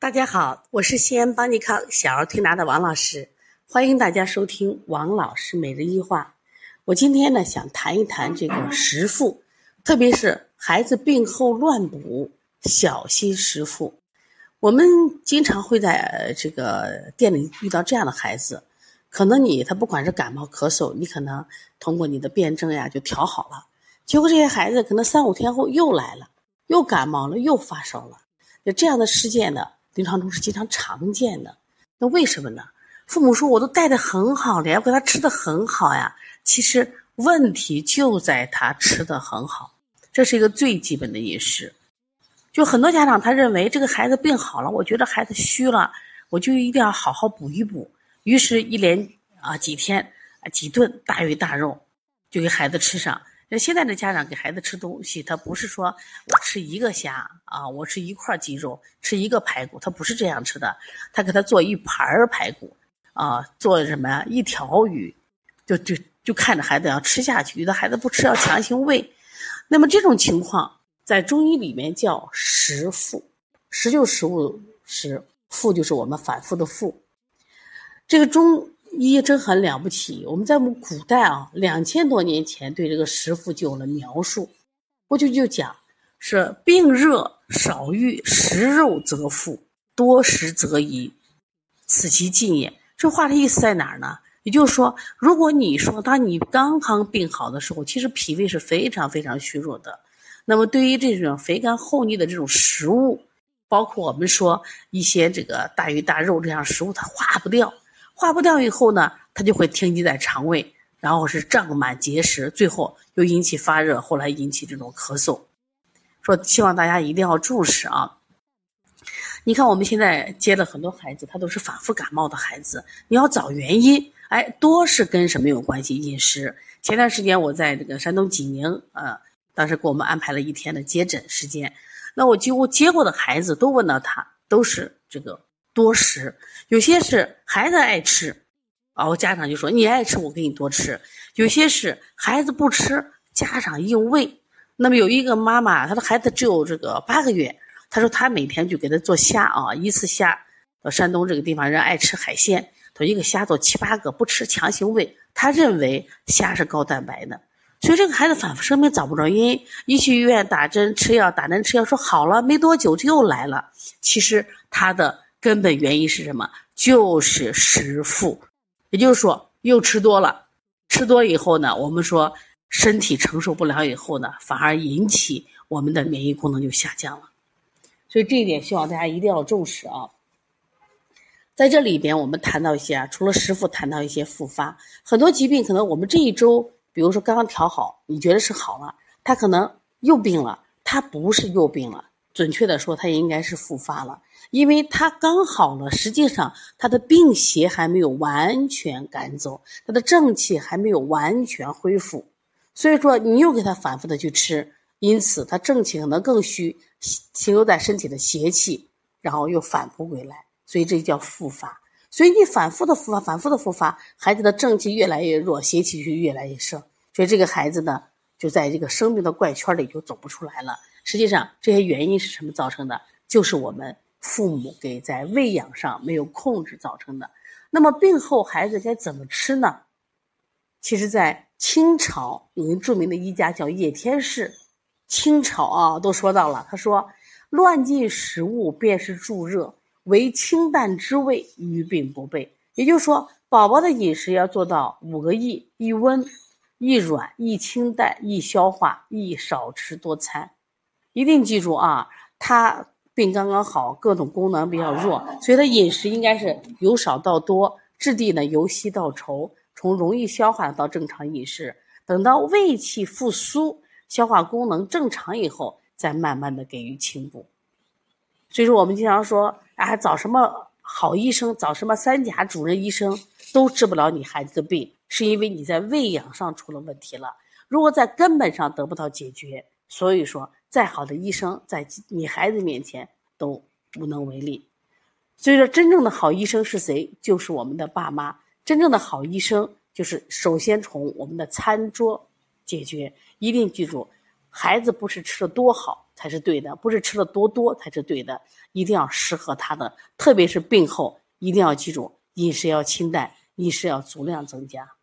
大家好，我是西安邦尼康小儿推拿的王老师，欢迎大家收听王老师每日一话。我今天呢想谈一谈这个食腹，特别是孩子病后乱补，小心食腹。我们经常会在这个店里遇到这样的孩子，可能你他不管是感冒咳嗽，你可能通过你的辩证呀就调好了，结果这些孩子可能三五天后又来了，又感冒了，又发烧了，就这样的事件呢。临床中是经常常见的，那为什么呢？父母说我都带的很好了呀，我给他吃的很好呀。其实问题就在他吃的很好，这是一个最基本的饮食。就很多家长他认为这个孩子病好了，我觉得孩子虚了，我就一定要好好补一补。于是，一连啊几天啊几顿大鱼大肉就给孩子吃上。那现在的家长给孩子吃东西，他不是说我吃一个虾啊，我吃一块鸡肉，吃一个排骨，他不是这样吃的。他给他做一盘儿排骨，啊，做什么呀？一条鱼，就就就看着孩子要吃下去，有的孩子不吃要强行喂。那么这种情况在中医里面叫食腹，食就食物食，腹就是我们反复的腹。这个中。医真很了不起，我们在我们古代啊，两千多年前对这个食腹就有了描述。过去就讲是病热少欲，食肉则腹，多食则宜，此其进也。这话的意思在哪儿呢？也就是说，如果你说当你刚刚病好的时候，其实脾胃是非常非常虚弱的，那么对于这种肥甘厚腻的这种食物，包括我们说一些这个大鱼大肉这样食物，它化不掉。化不掉以后呢，它就会停积在肠胃，然后是胀满结石，最后又引起发热，后来引起这种咳嗽。说希望大家一定要重视啊！你看我们现在接了很多孩子，他都是反复感冒的孩子，你要找原因，哎，多是跟什么有关系？饮食。前段时间我在这个山东济宁，呃，当时给我们安排了一天的接诊时间，那我几乎接过的孩子都问到他，都是这个。多食，有些是孩子爱吃，啊，家长就说你爱吃，我给你多吃。有些是孩子不吃，家长硬喂。那么有一个妈妈，她的孩子只有这个八个月，她说她每天就给他做虾啊，一次虾。到山东这个地方人爱吃海鲜，她一个虾做七八个，不吃强行喂。他认为虾是高蛋白的，所以这个孩子反复生病找不着因，一去医院打针吃药，打针吃药说好了，没多久就又来了。其实他的。根本原因是什么？就是食腹，也就是说又吃多了，吃多以后呢，我们说身体承受不了以后呢，反而引起我们的免疫功能就下降了。所以这一点希望大家一定要重视啊。在这里边，我们谈到一些啊，除了食腹，谈到一些复发，很多疾病可能我们这一周，比如说刚刚调好，你觉得是好了，他可能又病了，他不是又病了，准确的说，他应该是复发了。因为他刚好了，实际上他的病邪还没有完全赶走，他的正气还没有完全恢复，所以说你又给他反复的去吃，因此他正气可能更虚，停留在身体的邪气，然后又反扑回来，所以这叫复发。所以你反复的复发，反复的复发，孩子的正气越来越弱，邪气就越来越盛，所以这个孩子呢，就在这个生命的怪圈里就走不出来了。实际上这些原因是什么造成的？就是我们。父母给在喂养上没有控制造成的，那么病后孩子该怎么吃呢？其实，在清朝有一著名的医家叫叶天士，清朝啊都说到了，他说：“乱进食物便是助热，为清淡之味，于病不备。”也就是说，宝宝的饮食要做到五个易：易温、易软、易清淡、易消化、易少吃多餐。一定记住啊，他。病刚刚好，各种功能比较弱，所以他饮食应该是由少到多，质地呢由稀到稠，从容易消化到正常饮食。等到胃气复苏，消化功能正常以后，再慢慢的给予清补。所以说，我们经常说啊，找什么好医生，找什么三甲主任医生，都治不了你孩子的病，是因为你在喂养上出了问题了。如果在根本上得不到解决，所以说。再好的医生，在你孩子面前都无能为力。所以说，真正的好医生是谁？就是我们的爸妈。真正的好医生，就是首先从我们的餐桌解决。一定记住，孩子不是吃的多好才是对的，不是吃的多多才是对的，一定要适合他的。特别是病后，一定要记住饮食要清淡，饮食要足量增加。